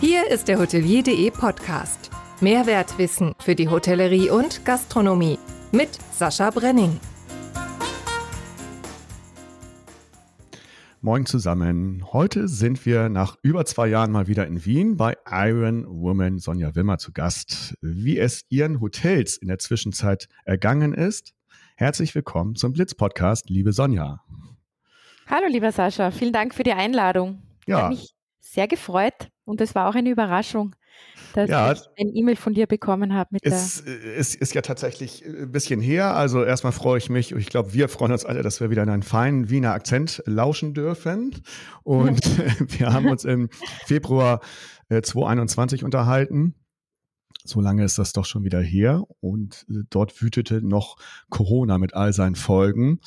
Hier ist der Hotelier.de Podcast. Mehrwertwissen für die Hotellerie und Gastronomie mit Sascha Brenning. Moin zusammen. Heute sind wir nach über zwei Jahren mal wieder in Wien bei Iron Woman Sonja Wimmer zu Gast. Wie es ihren Hotels in der Zwischenzeit ergangen ist. Herzlich willkommen zum Blitz Podcast, liebe Sonja. Hallo, lieber Sascha. Vielen Dank für die Einladung. Ja. Ich habe mich sehr gefreut und es war auch eine Überraschung, dass ja, ich ein E-Mail von dir bekommen habe. Mit es der ist, ist ja tatsächlich ein bisschen her. Also erstmal freue ich mich, ich glaube, wir freuen uns alle, dass wir wieder in einen feinen Wiener Akzent lauschen dürfen. Und wir haben uns im Februar äh, 2021 unterhalten. So lange ist das doch schon wieder her. Und äh, dort wütete noch Corona mit all seinen Folgen.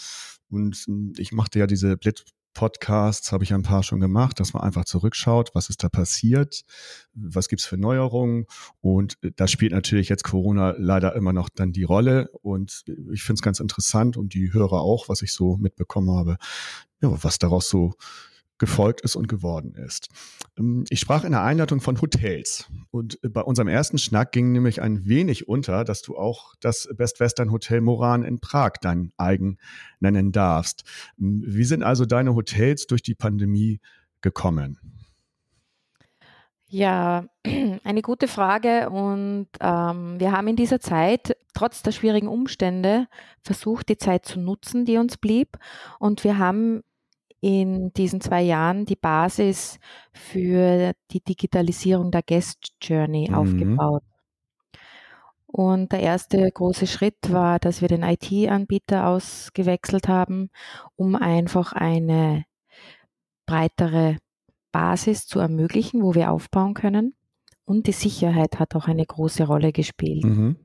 Und äh, ich machte ja diese Blitz Podcasts habe ich ein paar schon gemacht, dass man einfach zurückschaut, was ist da passiert, was gibt's für Neuerungen. Und äh, da spielt natürlich jetzt Corona leider immer noch dann die Rolle. Und ich finde es ganz interessant und die Hörer auch, was ich so mitbekommen habe, ja, was daraus so gefolgt ist und geworden ist. Ähm, ich sprach in der Einleitung von Hotels und äh, bei unserem ersten Schnack ging nämlich ein wenig unter, dass du auch das Best Western Hotel Moran in Prag dein eigen nennen darfst. Ähm, wie sind also deine Hotels durch die Pandemie gekommen? Ja, eine gute Frage. Und ähm, wir haben in dieser Zeit, trotz der schwierigen Umstände, versucht, die Zeit zu nutzen, die uns blieb. Und wir haben in diesen zwei Jahren die Basis für die Digitalisierung der Guest Journey mhm. aufgebaut. Und der erste große Schritt war, dass wir den IT-Anbieter ausgewechselt haben, um einfach eine breitere Basis zu ermöglichen, wo wir aufbauen können. Und die Sicherheit hat auch eine große Rolle gespielt. Mhm.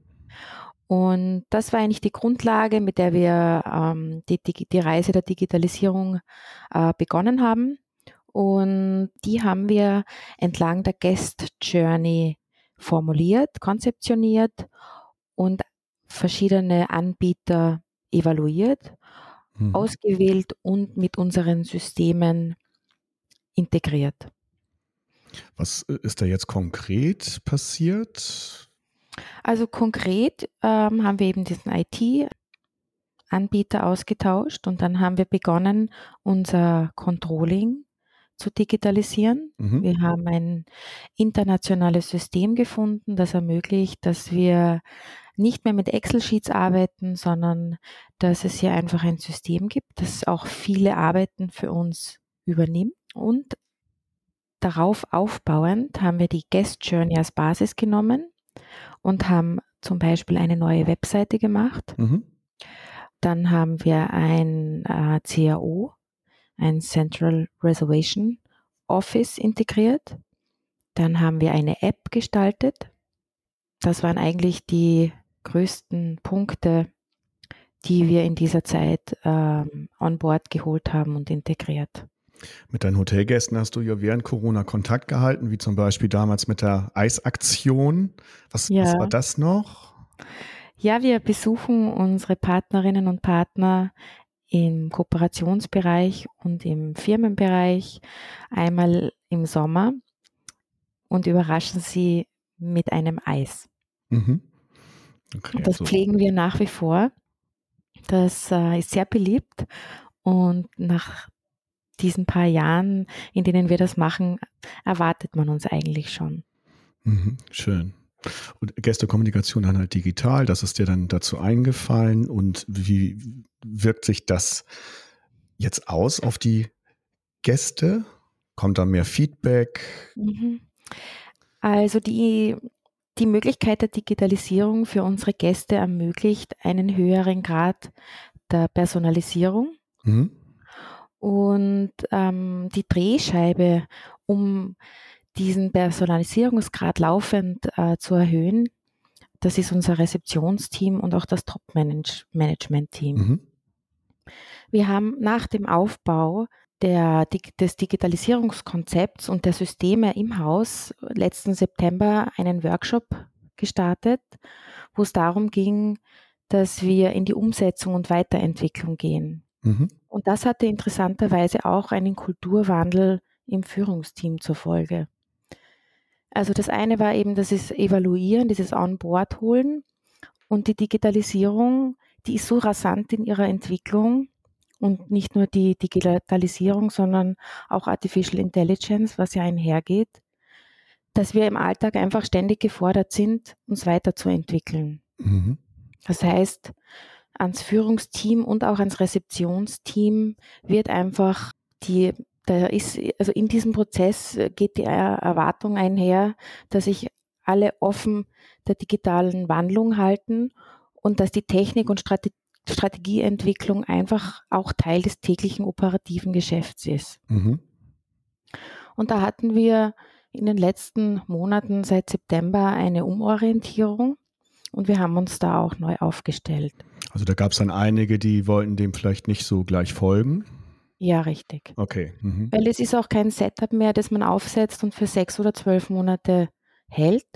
Und das war eigentlich die Grundlage, mit der wir ähm, die, die, die, Reise der Digitalisierung äh, begonnen haben. Und die haben wir entlang der Guest Journey formuliert, konzeptioniert und verschiedene Anbieter evaluiert, mhm. ausgewählt und mit unseren Systemen integriert. Was äh, ist da jetzt konkret passiert? Also konkret ähm, haben wir eben diesen IT-Anbieter ausgetauscht und dann haben wir begonnen, unser Controlling zu digitalisieren. Mhm. Wir haben ein internationales System gefunden, das ermöglicht, dass wir nicht mehr mit Excel-Sheets arbeiten, sondern dass es hier einfach ein System gibt, das auch viele Arbeiten für uns übernimmt. Und darauf aufbauend haben wir die Guest Journey als Basis genommen und haben zum Beispiel eine neue Webseite gemacht. Mhm. Dann haben wir ein äh, CAO, ein Central Reservation Office integriert. Dann haben wir eine App gestaltet. Das waren eigentlich die größten Punkte, die wir in dieser Zeit ähm, on board geholt haben und integriert. Mit deinen Hotelgästen hast du ja während Corona Kontakt gehalten, wie zum Beispiel damals mit der Eisaktion. Was, ja. was war das noch? Ja, wir besuchen unsere Partnerinnen und Partner im Kooperationsbereich und im Firmenbereich einmal im Sommer und überraschen sie mit einem Eis. Mhm. Okay, das also. pflegen wir nach wie vor. Das äh, ist sehr beliebt und nach diesen paar Jahren, in denen wir das machen, erwartet man uns eigentlich schon. Mhm, schön. Und Gästekommunikation dann halt digital, das ist dir dann dazu eingefallen und wie wirkt sich das jetzt aus auf die Gäste? Kommt da mehr Feedback? Mhm. Also die, die Möglichkeit der Digitalisierung für unsere Gäste ermöglicht einen höheren Grad der Personalisierung. Mhm. Und ähm, die Drehscheibe, um diesen Personalisierungsgrad laufend äh, zu erhöhen, das ist unser Rezeptionsteam und auch das Top-Management-Team. Mhm. Wir haben nach dem Aufbau der, des Digitalisierungskonzepts und der Systeme im Haus letzten September einen Workshop gestartet, wo es darum ging, dass wir in die Umsetzung und Weiterentwicklung gehen. Mhm. Und das hatte interessanterweise auch einen Kulturwandel im Führungsteam zur Folge. Also das eine war eben ist Evaluieren, dieses On-Board holen und die Digitalisierung, die ist so rasant in ihrer Entwicklung und nicht nur die Digitalisierung, sondern auch Artificial Intelligence, was ja einhergeht, dass wir im Alltag einfach ständig gefordert sind, uns weiterzuentwickeln. Mhm. Das heißt, ans Führungsteam und auch ans Rezeptionsteam wird einfach die, da ist, also in diesem Prozess geht die Erwartung einher, dass sich alle offen der digitalen Wandlung halten und dass die Technik und Strate Strategieentwicklung einfach auch Teil des täglichen operativen Geschäfts ist. Mhm. Und da hatten wir in den letzten Monaten seit September eine Umorientierung und wir haben uns da auch neu aufgestellt. Also da gab es dann einige, die wollten dem vielleicht nicht so gleich folgen. Ja, richtig. Okay. Mhm. Weil es ist auch kein Setup mehr, das man aufsetzt und für sechs oder zwölf Monate hält.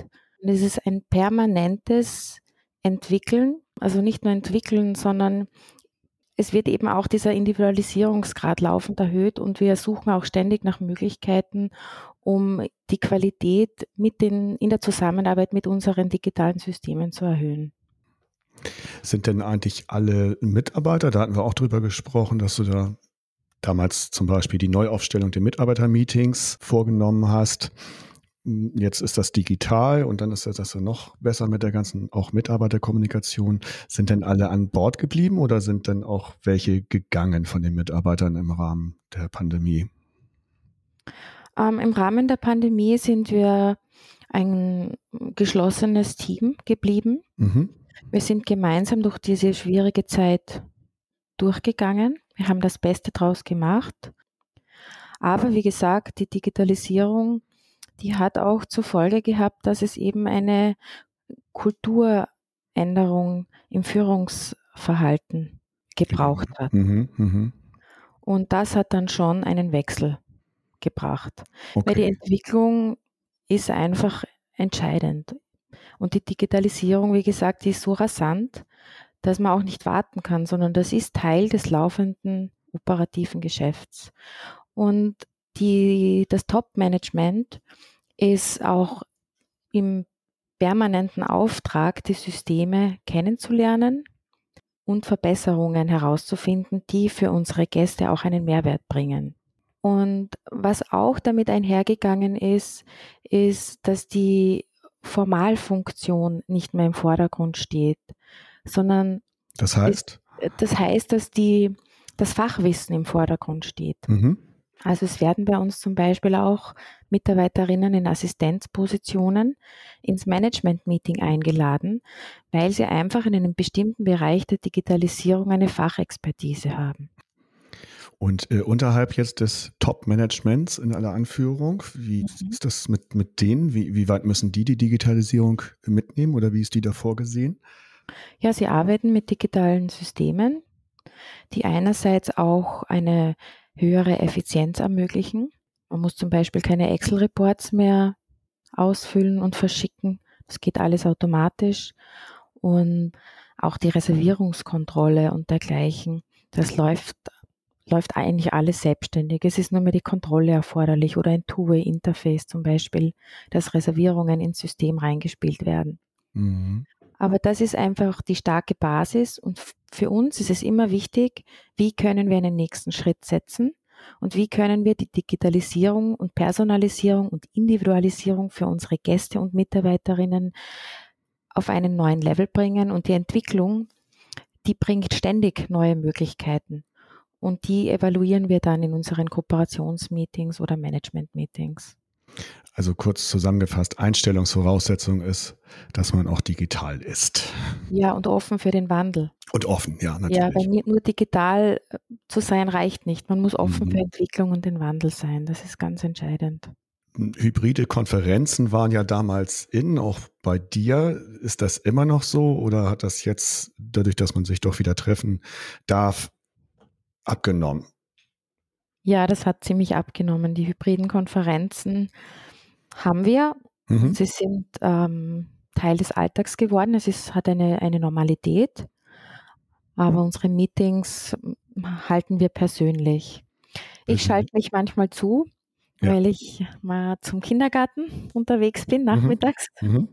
Es ist ein permanentes Entwickeln, also nicht nur entwickeln, sondern es wird eben auch dieser Individualisierungsgrad laufend erhöht und wir suchen auch ständig nach Möglichkeiten, um die Qualität mit den, in der Zusammenarbeit mit unseren digitalen Systemen zu erhöhen. Sind denn eigentlich alle Mitarbeiter, da hatten wir auch drüber gesprochen, dass du da damals zum Beispiel die Neuaufstellung der Mitarbeitermeetings vorgenommen hast. Jetzt ist das digital und dann ist das noch besser mit der ganzen auch Mitarbeiterkommunikation. Sind denn alle an Bord geblieben oder sind denn auch welche gegangen von den Mitarbeitern im Rahmen der Pandemie? Ähm, Im Rahmen der Pandemie sind wir ein geschlossenes Team geblieben. Mhm. Wir sind gemeinsam durch diese schwierige Zeit durchgegangen. Wir haben das Beste draus gemacht. Aber wie gesagt, die Digitalisierung die hat auch zur Folge gehabt, dass es eben eine Kulturänderung im Führungsverhalten gebraucht hat. Mhm, mh. Und das hat dann schon einen Wechsel gebracht. Okay. Weil die Entwicklung ist einfach entscheidend. Und die Digitalisierung, wie gesagt, die ist so rasant, dass man auch nicht warten kann, sondern das ist Teil des laufenden operativen Geschäfts. Und die, das Top-Management ist auch im permanenten Auftrag, die Systeme kennenzulernen und Verbesserungen herauszufinden, die für unsere Gäste auch einen Mehrwert bringen. Und was auch damit einhergegangen ist, ist, dass die Formalfunktion nicht mehr im Vordergrund steht, sondern das heißt, ist, das heißt, dass die, das Fachwissen im Vordergrund steht. Mhm. Also es werden bei uns zum Beispiel auch Mitarbeiterinnen in Assistenzpositionen ins Management-Meeting eingeladen, weil sie einfach in einem bestimmten Bereich der Digitalisierung eine Fachexpertise haben. Und äh, unterhalb jetzt des Top-Managements in aller Anführung, wie mhm. ist das mit, mit denen? Wie, wie weit müssen die die Digitalisierung mitnehmen oder wie ist die da vorgesehen? Ja, sie arbeiten mit digitalen Systemen, die einerseits auch eine höhere Effizienz ermöglichen. Man muss zum Beispiel keine Excel-Reports mehr ausfüllen und verschicken. Das geht alles automatisch. Und auch die Reservierungskontrolle und dergleichen, das läuft, läuft eigentlich alles selbstständig. Es ist nur mehr die Kontrolle erforderlich oder ein Two-Way-Interface zum Beispiel, dass Reservierungen ins System reingespielt werden. Mhm. Aber das ist einfach die starke Basis und für uns ist es immer wichtig, wie können wir einen nächsten Schritt setzen und wie können wir die Digitalisierung und Personalisierung und Individualisierung für unsere Gäste und Mitarbeiterinnen auf einen neuen Level bringen und die Entwicklung, die bringt ständig neue Möglichkeiten. Und die evaluieren wir dann in unseren Kooperationsmeetings oder Management-Meetings. Also kurz zusammengefasst, Einstellungsvoraussetzung ist, dass man auch digital ist. Ja, und offen für den Wandel. Und offen, ja, natürlich. Ja, weil nur digital äh, zu sein reicht nicht. Man muss offen mhm. für Entwicklung und den Wandel sein. Das ist ganz entscheidend. Hybride Konferenzen waren ja damals in, auch bei dir. Ist das immer noch so oder hat das jetzt, dadurch, dass man sich doch wieder treffen darf, abgenommen? Ja, das hat ziemlich abgenommen. Die hybriden Konferenzen haben wir. Mhm. Sie sind ähm, Teil des Alltags geworden. Es ist, hat eine, eine Normalität. Aber unsere Meetings halten wir persönlich. Ich schalte mich manchmal zu ja. weil ich mal zum Kindergarten unterwegs bin, mhm. nachmittags. Mhm.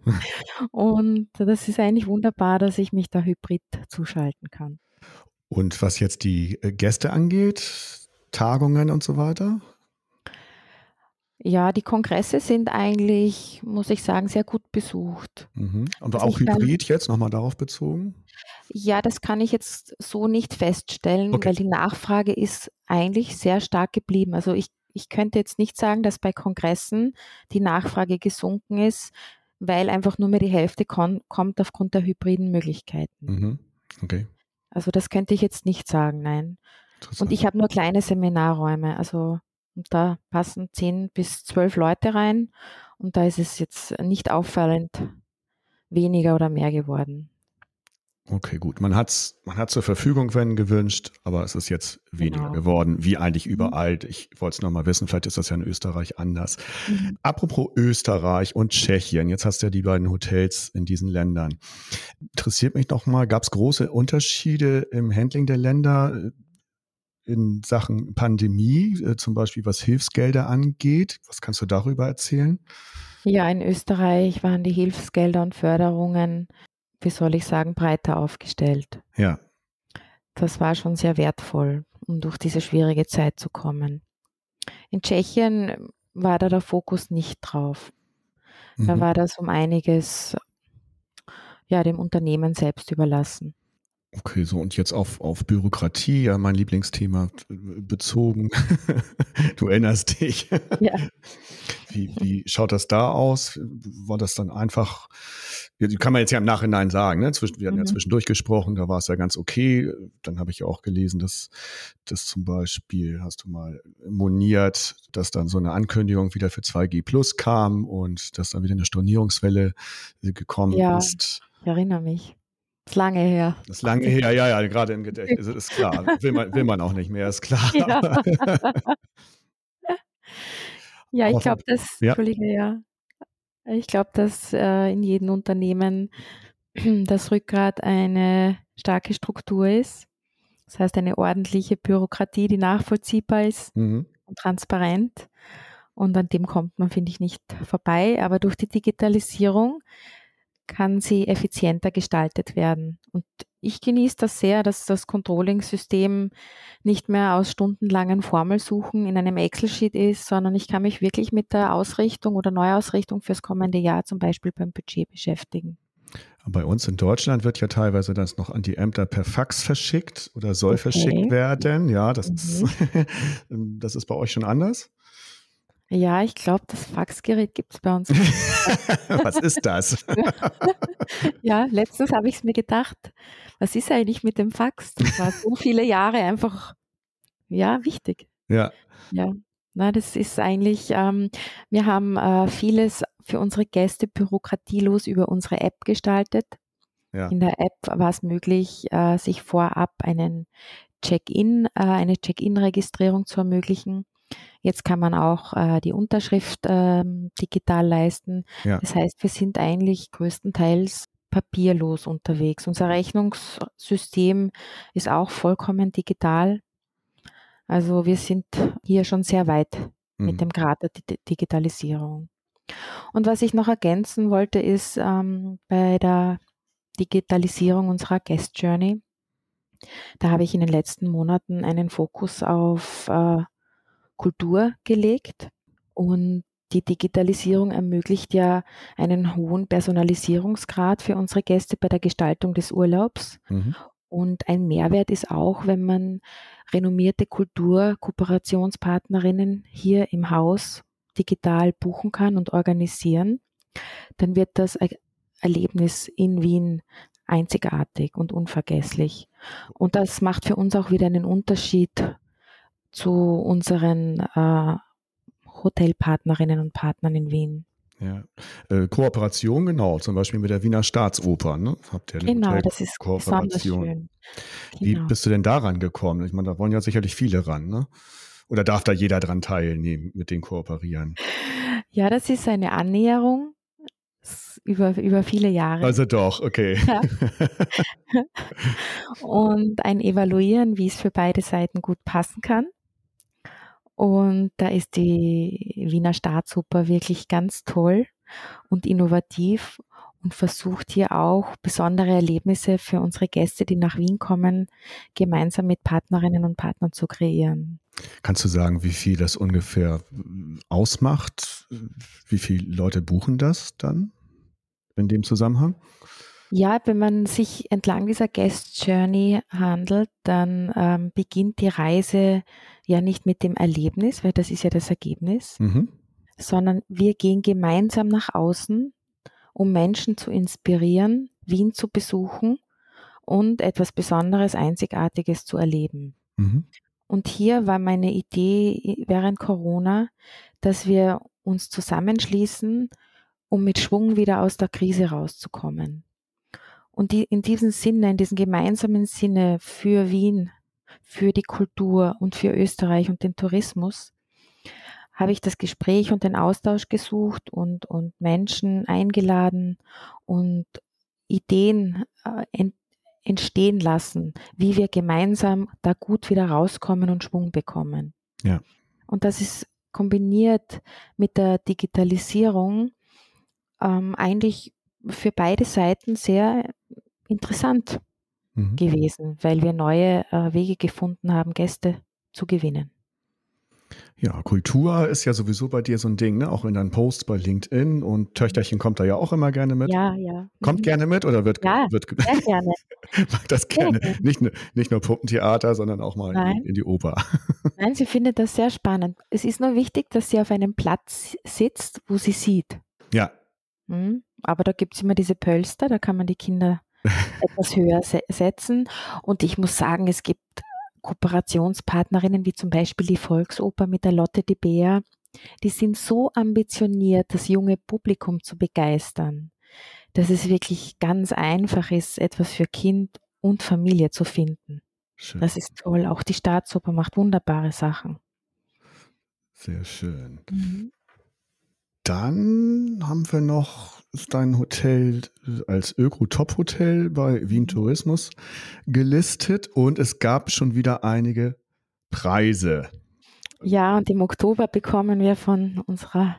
Und das ist eigentlich wunderbar, dass ich mich da hybrid zuschalten kann. Und was jetzt die äh, Gäste angeht, Tagungen und so weiter? Ja, die Kongresse sind eigentlich, muss ich sagen, sehr gut besucht. Mhm. Und also auch Hybrid kann, jetzt nochmal darauf bezogen? Ja, das kann ich jetzt so nicht feststellen, okay. weil die Nachfrage ist eigentlich sehr stark geblieben. Also ich, ich könnte jetzt nicht sagen, dass bei Kongressen die Nachfrage gesunken ist, weil einfach nur mehr die Hälfte kommt aufgrund der hybriden Möglichkeiten. Mhm. Okay. Also das könnte ich jetzt nicht sagen, nein. Und ich habe nur kleine Seminarräume. Also und da passen zehn bis zwölf Leute rein. Und da ist es jetzt nicht auffallend weniger oder mehr geworden. Okay, gut. Man hat man hat zur Verfügung, wenn gewünscht, aber es ist jetzt weniger genau. geworden, wie eigentlich mhm. überall. Ich wollte es nochmal wissen, vielleicht ist das ja in Österreich anders. Mhm. Apropos Österreich und Tschechien, jetzt hast du ja die beiden Hotels in diesen Ländern. Interessiert mich nochmal, gab es große Unterschiede im Handling der Länder? in Sachen Pandemie, äh, zum Beispiel was Hilfsgelder angeht. Was kannst du darüber erzählen? Ja, in Österreich waren die Hilfsgelder und Förderungen, wie soll ich sagen, breiter aufgestellt. Ja. Das war schon sehr wertvoll, um durch diese schwierige Zeit zu kommen. In Tschechien war da der Fokus nicht drauf. Da mhm. war das um einiges ja, dem Unternehmen selbst überlassen. Okay, so und jetzt auf, auf Bürokratie, ja, mein Lieblingsthema bezogen. du erinnerst dich. Ja. Wie, wie schaut das da aus? War das dann einfach, kann man jetzt ja im Nachhinein sagen, ne? Zwischen, wir hatten mhm. ja zwischendurch gesprochen, da war es ja ganz okay. Dann habe ich ja auch gelesen, dass, dass zum Beispiel, hast du mal moniert, dass dann so eine Ankündigung wieder für 2G Plus kam und dass dann wieder eine Stornierungswelle gekommen ja, ist. Ich erinnere mich. Das ist lange her. Das ist lange her, ja, ja, gerade im Gedächtnis, ist klar. Will man, will man auch nicht mehr, ist klar. Ja, ja ich glaube, dass, ja. Entschuldige, ja. Ich glaube, dass äh, in jedem Unternehmen das Rückgrat eine starke Struktur ist. Das heißt, eine ordentliche Bürokratie, die nachvollziehbar ist mhm. und transparent. Und an dem kommt man, finde ich, nicht vorbei. Aber durch die Digitalisierung kann sie effizienter gestaltet werden. Und ich genieße das sehr, dass das Controlling-System nicht mehr aus stundenlangen Formelsuchen in einem Excel-Sheet ist, sondern ich kann mich wirklich mit der Ausrichtung oder Neuausrichtung fürs kommende Jahr zum Beispiel beim Budget beschäftigen. Bei uns in Deutschland wird ja teilweise das noch an die Ämter per Fax verschickt oder soll okay. verschickt werden. Ja, das, mhm. ist, das ist bei euch schon anders. Ja, ich glaube, das Faxgerät gibt es bei uns. was ist das? ja, letztens habe ich es mir gedacht, was ist eigentlich mit dem Fax? Das war so viele Jahre einfach, ja, wichtig. Ja. Ja, na, das ist eigentlich, ähm, wir haben äh, vieles für unsere Gäste bürokratielos über unsere App gestaltet. Ja. In der App war es möglich, äh, sich vorab einen Check-in, äh, eine Check-in-Registrierung zu ermöglichen. Jetzt kann man auch äh, die Unterschrift äh, digital leisten. Ja. Das heißt, wir sind eigentlich größtenteils papierlos unterwegs. Unser Rechnungssystem ist auch vollkommen digital. Also wir sind hier schon sehr weit mhm. mit dem Grad der D Digitalisierung. Und was ich noch ergänzen wollte, ist ähm, bei der Digitalisierung unserer Guest Journey. Da habe ich in den letzten Monaten einen Fokus auf äh, Kultur gelegt und die Digitalisierung ermöglicht ja einen hohen Personalisierungsgrad für unsere Gäste bei der Gestaltung des Urlaubs. Mhm. Und ein Mehrwert ist auch, wenn man renommierte Kulturkooperationspartnerinnen hier im Haus digital buchen kann und organisieren, dann wird das Erlebnis in Wien einzigartig und unvergesslich. Und das macht für uns auch wieder einen Unterschied zu unseren äh, Hotelpartnerinnen und Partnern in Wien. Ja. Äh, Kooperation, genau, zum Beispiel mit der Wiener Staatsoper. Ne? Habt ihr genau, das ist Kooperation. Genau. Wie bist du denn daran gekommen? Ich meine, da wollen ja sicherlich viele ran, ne? Oder darf da jeder dran teilnehmen, mit den kooperieren? Ja, das ist eine Annäherung über, über viele Jahre. Also doch, okay. Ja. Und ein Evaluieren, wie es für beide Seiten gut passen kann. Und da ist die Wiener Staatsoper wirklich ganz toll und innovativ und versucht hier auch besondere Erlebnisse für unsere Gäste, die nach Wien kommen, gemeinsam mit Partnerinnen und Partnern zu kreieren. Kannst du sagen, wie viel das ungefähr ausmacht? Wie viele Leute buchen das dann in dem Zusammenhang? Ja, wenn man sich entlang dieser Guest Journey handelt, dann ähm, beginnt die Reise ja nicht mit dem Erlebnis, weil das ist ja das Ergebnis, mhm. sondern wir gehen gemeinsam nach außen, um Menschen zu inspirieren, Wien zu besuchen und etwas Besonderes, Einzigartiges zu erleben. Mhm. Und hier war meine Idee während Corona, dass wir uns zusammenschließen, um mit Schwung wieder aus der Krise rauszukommen. Und die, in diesem Sinne, in diesem gemeinsamen Sinne für Wien, für die Kultur und für Österreich und den Tourismus, habe ich das Gespräch und den Austausch gesucht und, und Menschen eingeladen und Ideen äh, ent, entstehen lassen, wie wir gemeinsam da gut wieder rauskommen und Schwung bekommen. Ja. Und das ist kombiniert mit der Digitalisierung ähm, eigentlich für beide Seiten sehr interessant mhm. gewesen, weil wir neue äh, Wege gefunden haben, Gäste zu gewinnen. Ja, Kultur ist ja sowieso bei dir so ein Ding, ne? Auch in deinen Posts bei LinkedIn und Töchterchen kommt da ja auch immer gerne mit. Ja, ja. Kommt mhm. gerne mit oder wird ja, wird sehr gerne. das gerne. gerne. Nicht, nicht nur Puppentheater, sondern auch mal in, in, die Oper. Nein, sie findet das sehr spannend. Es ist nur wichtig, dass sie auf einem Platz sitzt, wo sie sieht. Ja. Mhm. Aber da gibt es immer diese Pölster, da kann man die Kinder etwas höher se setzen. Und ich muss sagen, es gibt Kooperationspartnerinnen wie zum Beispiel die Volksoper mit der Lotte de Beer, die sind so ambitioniert, das junge Publikum zu begeistern, dass es wirklich ganz einfach ist, etwas für Kind und Familie zu finden. Schön. Das ist toll. Auch die Staatsoper macht wunderbare Sachen. Sehr schön. Mhm. Dann haben wir noch dein Hotel als Öko-Top-Hotel bei Wien mhm. Tourismus gelistet und es gab schon wieder einige Preise. Ja, und im Oktober bekommen wir von unserer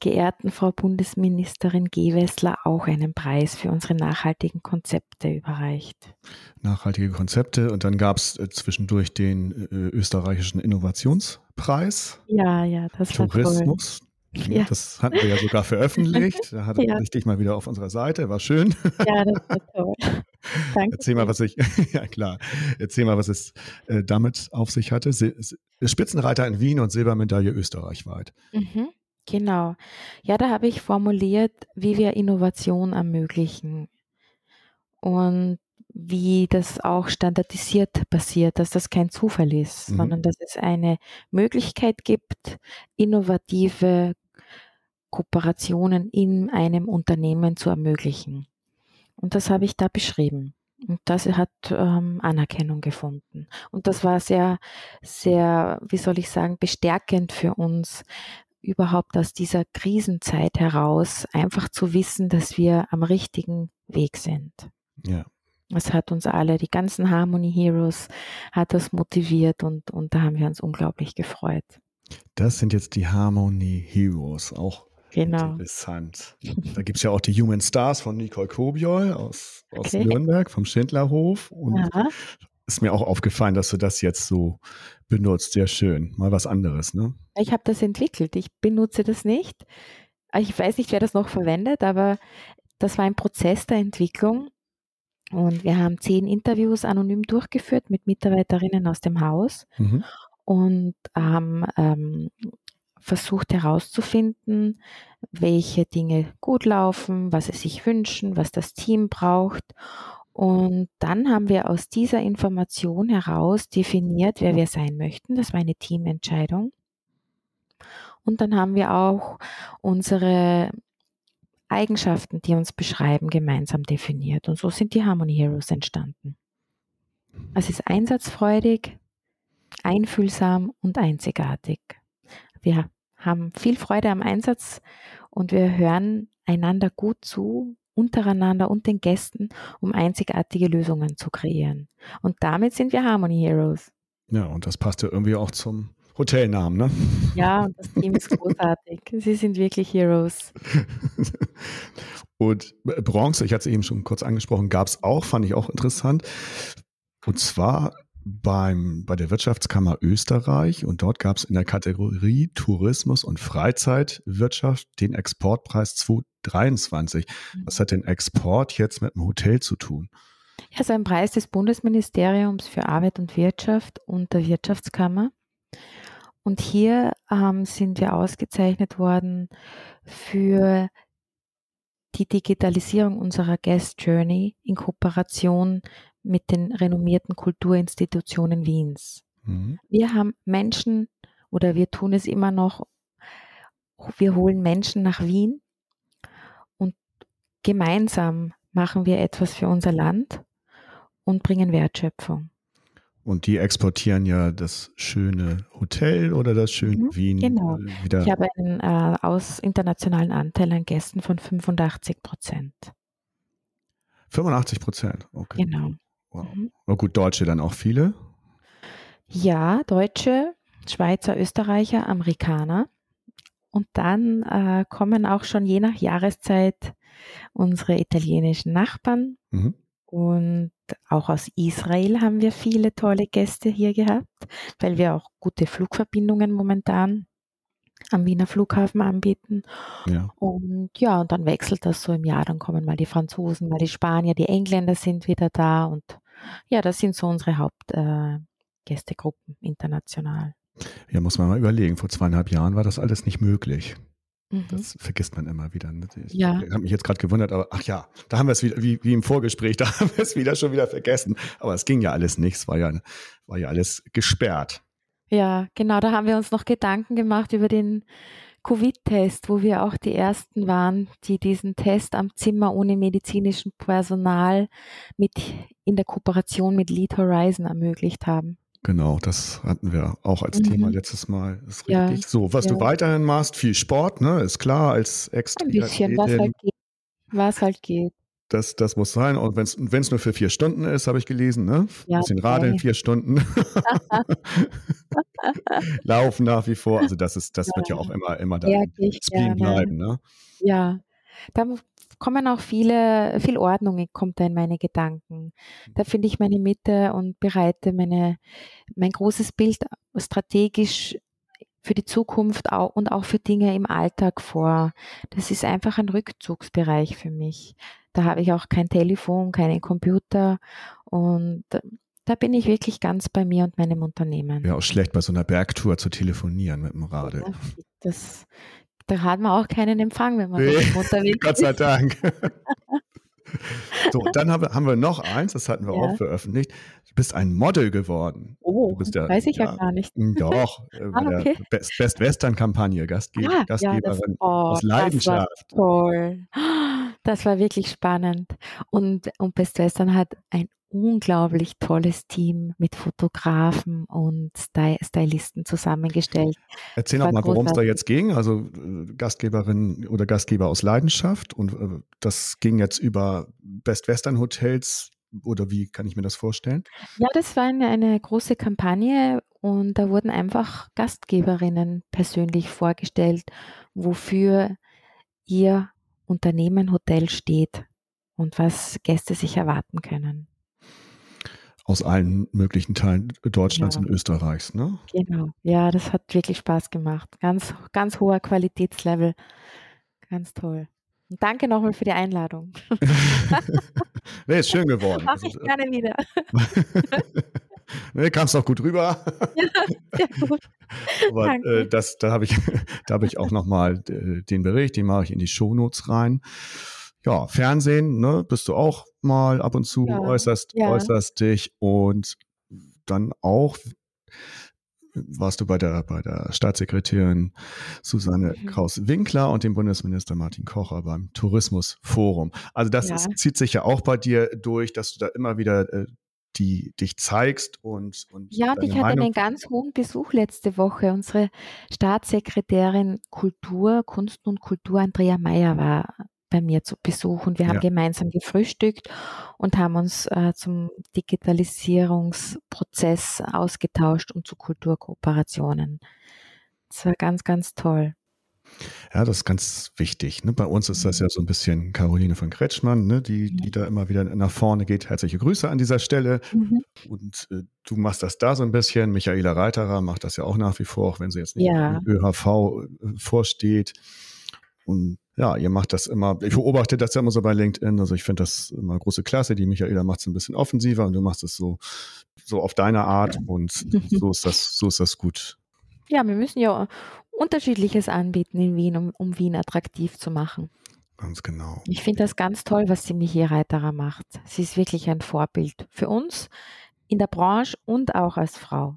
geehrten Frau Bundesministerin Gewessler auch einen Preis für unsere nachhaltigen Konzepte überreicht. Nachhaltige Konzepte und dann gab es äh, zwischendurch den äh, österreichischen Innovationspreis. Ja, ja, das Tourismus. War toll. Ja. Das hatten wir ja sogar veröffentlicht. Da hatte ja. ich dich mal wieder auf unserer Seite. War schön. Ja, das war toll. Danke. Erzähl mal, was ich, ja klar, erzähl mal, was es äh, damit auf sich hatte. Spitzenreiter in Wien und Silbermedaille österreichweit. Mhm, genau. Ja, da habe ich formuliert, wie wir Innovation ermöglichen. Und wie das auch standardisiert passiert, dass das kein Zufall ist, mhm. sondern dass es eine Möglichkeit gibt, innovative Kooperationen in einem Unternehmen zu ermöglichen. Und das habe ich da beschrieben. Und das hat ähm, Anerkennung gefunden. Und das war sehr, sehr, wie soll ich sagen, bestärkend für uns, überhaupt aus dieser Krisenzeit heraus einfach zu wissen, dass wir am richtigen Weg sind. Ja. Es hat uns alle, die ganzen Harmony Heroes, hat das motiviert und, und da haben wir uns unglaublich gefreut. Das sind jetzt die Harmony Heroes, auch genau. interessant. Da gibt es ja auch die Human Stars von Nicole Kobiol aus, aus okay. Nürnberg, vom Schindlerhof. Und ja. ist mir auch aufgefallen, dass du das jetzt so benutzt. Sehr schön. Mal was anderes, ne? Ich habe das entwickelt. Ich benutze das nicht. Ich weiß nicht, wer das noch verwendet, aber das war ein Prozess der Entwicklung und wir haben zehn Interviews anonym durchgeführt mit Mitarbeiterinnen aus dem Haus mhm. und haben ähm, versucht herauszufinden, welche Dinge gut laufen, was sie sich wünschen, was das Team braucht. Und dann haben wir aus dieser Information heraus definiert, wer wir sein möchten. Das war eine Teamentscheidung. Und dann haben wir auch unsere Eigenschaften, die uns beschreiben, gemeinsam definiert. Und so sind die Harmony Heroes entstanden. Es ist einsatzfreudig, einfühlsam und einzigartig. Wir haben viel Freude am Einsatz und wir hören einander gut zu, untereinander und den Gästen, um einzigartige Lösungen zu kreieren. Und damit sind wir Harmony Heroes. Ja, und das passt ja irgendwie auch zum Hotelnamen, ne? Ja, und das Team ist großartig. Sie sind wirklich Heroes. und Bronze, ich hatte es eben schon kurz angesprochen, gab es auch, fand ich auch interessant. Und zwar beim, bei der Wirtschaftskammer Österreich und dort gab es in der Kategorie Tourismus und Freizeitwirtschaft den Exportpreis 2023. Mhm. Was hat den Export jetzt mit dem Hotel zu tun? Ja, ist ein Preis des Bundesministeriums für Arbeit und Wirtschaft und der Wirtschaftskammer. Und hier ähm, sind wir ausgezeichnet worden für die Digitalisierung unserer Guest Journey in Kooperation mit den renommierten Kulturinstitutionen Wiens. Mhm. Wir haben Menschen oder wir tun es immer noch, wir holen Menschen nach Wien und gemeinsam machen wir etwas für unser Land und bringen Wertschöpfung. Und die exportieren ja das schöne Hotel oder das schöne mhm, Wien genau. Äh, wieder. Ich habe einen äh, aus internationalen Anteil an Gästen von 85 Prozent. 85 Prozent, okay. Genau. Wow. Mhm. Gut, Deutsche dann auch viele? Ja, Deutsche, Schweizer, Österreicher, Amerikaner. Und dann äh, kommen auch schon je nach Jahreszeit unsere italienischen Nachbarn. Mhm. Und auch aus Israel haben wir viele tolle Gäste hier gehabt, weil wir auch gute Flugverbindungen momentan am Wiener Flughafen anbieten. Ja. Und ja, und dann wechselt das so im Jahr. Dann kommen mal die Franzosen, mal die Spanier, die Engländer sind wieder da. Und ja, das sind so unsere Hauptgästegruppen äh, international. Ja, muss man mal überlegen. Vor zweieinhalb Jahren war das alles nicht möglich. Mhm. Das vergisst man immer wieder. Ne? Ich ja. habe mich jetzt gerade gewundert, aber ach ja, da haben wir es wieder, wie, wie im Vorgespräch, da haben wir es wieder schon wieder vergessen. Aber es ging ja alles nicht, es war ja, war ja alles gesperrt. Ja, genau, da haben wir uns noch Gedanken gemacht über den Covid-Test, wo wir auch die Ersten waren, die diesen Test am Zimmer ohne medizinischem Personal mit in der Kooperation mit Lead Horizon ermöglicht haben. Genau, das hatten wir auch als mhm. Thema letztes Mal. ist ja, richtig. So, was ja. du weiterhin machst, viel Sport, ne? Ist klar, als extra. Ein bisschen, was halt geht. Was halt geht. Das, das muss sein. Und wenn es nur für vier Stunden ist, habe ich gelesen, ne? Ja, Ein bisschen okay. radeln, vier Stunden. Laufen nach wie vor. Also das ist, das ja. wird ja auch immer, immer da ja, bleiben, ne? Ja. Da kommen auch viele, viel Ordnung kommt da in meine Gedanken. Da finde ich meine Mitte und bereite meine, mein großes Bild strategisch für die Zukunft und auch für Dinge im Alltag vor. Das ist einfach ein Rückzugsbereich für mich. Da habe ich auch kein Telefon, keinen Computer und da bin ich wirklich ganz bei mir und meinem Unternehmen. Ja, auch schlecht bei so einer Bergtour zu telefonieren mit dem Rade. Das, da hat man auch keinen Empfang, wenn man nee, unterwegs ist. Gott sei Dank. so, dann haben wir, haben wir noch eins, das hatten wir ja. auch veröffentlicht. Du bist ein Model geworden. Oh, ja, weiß ich ja, ja, gar nicht. Hm, doch, äh, ah, okay. der Best, Best Western Kampagne, Gastge ah, Gastgeberin das, oh, aus Leidenschaft. Das war toll. Das war wirklich spannend. Und, und Best Western hat ein unglaublich tolles Team mit Fotografen und Stylisten zusammengestellt. Erzähl doch mal, worum es da jetzt ging. Also äh, Gastgeberin oder Gastgeber aus Leidenschaft und äh, das ging jetzt über Best Western Hotels oder wie kann ich mir das vorstellen? Ja, das war eine, eine große Kampagne und da wurden einfach Gastgeberinnen persönlich vorgestellt, wofür ihr Unternehmen Hotel steht und was Gäste sich erwarten können aus allen möglichen Teilen Deutschlands ja. und Österreichs, ne? Genau. Ja, das hat wirklich Spaß gemacht. Ganz, ganz hoher Qualitätslevel. Ganz toll. Und danke nochmal für die Einladung. nee, ist schön geworden. Mach ich gerne wieder. nee, kamst auch gut rüber. ja, sehr gut. Aber äh, das, da habe ich, da habe ich auch nochmal äh, den Bericht, den mache ich in die Shownotes rein ja, Fernsehen, ne, bist du auch mal ab und zu, ja, äußerst, ja. äußerst dich und dann auch warst du bei der, bei der Staatssekretärin Susanne mhm. Kraus-Winkler und dem Bundesminister Martin Kocher beim Tourismusforum. Also das ja. ist, zieht sich ja auch bei dir durch, dass du da immer wieder äh, die dich zeigst und, und ja, ich hatte einen ganz hohen Besuch letzte Woche. Unsere Staatssekretärin Kultur, Kunst und Kultur Andrea Meyer war bei mir zu Besuch und wir haben ja. gemeinsam gefrühstückt und haben uns äh, zum Digitalisierungsprozess ausgetauscht und zu Kulturkooperationen. Das war ganz, ganz toll. Ja, das ist ganz wichtig. Ne? Bei uns ist das ja so ein bisschen Caroline von Kretschmann, ne? die, die da immer wieder nach vorne geht. Herzliche Grüße an dieser Stelle. Mhm. Und äh, du machst das da so ein bisschen. Michaela Reiterer macht das ja auch nach wie vor, auch wenn sie jetzt nicht ja. im ÖHV äh, vorsteht. Und ja, ihr macht das immer, ich beobachte das ja immer so bei LinkedIn, also ich finde das immer große Klasse. Die Michaela macht es ein bisschen offensiver und du machst es so, so auf deine Art und so ist das, so ist das gut. Ja, wir müssen ja unterschiedliches anbieten in Wien, um, um Wien attraktiv zu machen. Ganz genau. Ich finde das ganz toll, was die Michi Reiterer macht. Sie ist wirklich ein Vorbild für uns in der Branche und auch als Frau.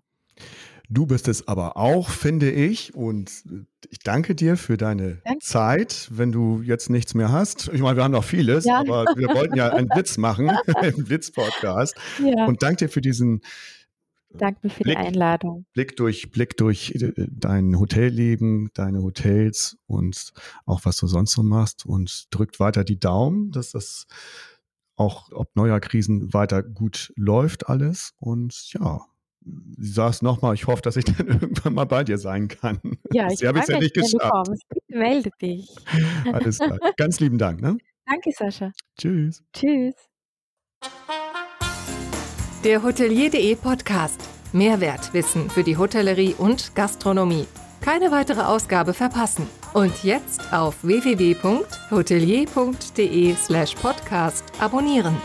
Du bist es aber auch, finde ich. Und ich danke dir für deine danke. Zeit. Wenn du jetzt nichts mehr hast, ich meine, wir haben noch vieles, ja. aber wir wollten ja einen Witz machen, einen Witz-Podcast. Ja. Und danke dir für diesen Danke für Blick, die Einladung. Blick durch, Blick durch äh, dein Hotelleben, deine Hotels und auch was du sonst so machst und drückt weiter die Daumen, dass das auch ob neuer Krisen weiter gut läuft alles und ja, Sie sagst nochmal, ich hoffe, dass ich dann irgendwann mal bei dir sein kann. Ja, ich habe es ja nicht geschafft. Bitte melde dich. Alles klar. Ganz lieben Dank. Ne? Danke, Sascha. Tschüss. Tschüss. Der Hotelier.de Podcast. Mehrwertwissen für die Hotellerie und Gastronomie. Keine weitere Ausgabe verpassen. Und jetzt auf www.hotelier.de/podcast abonnieren.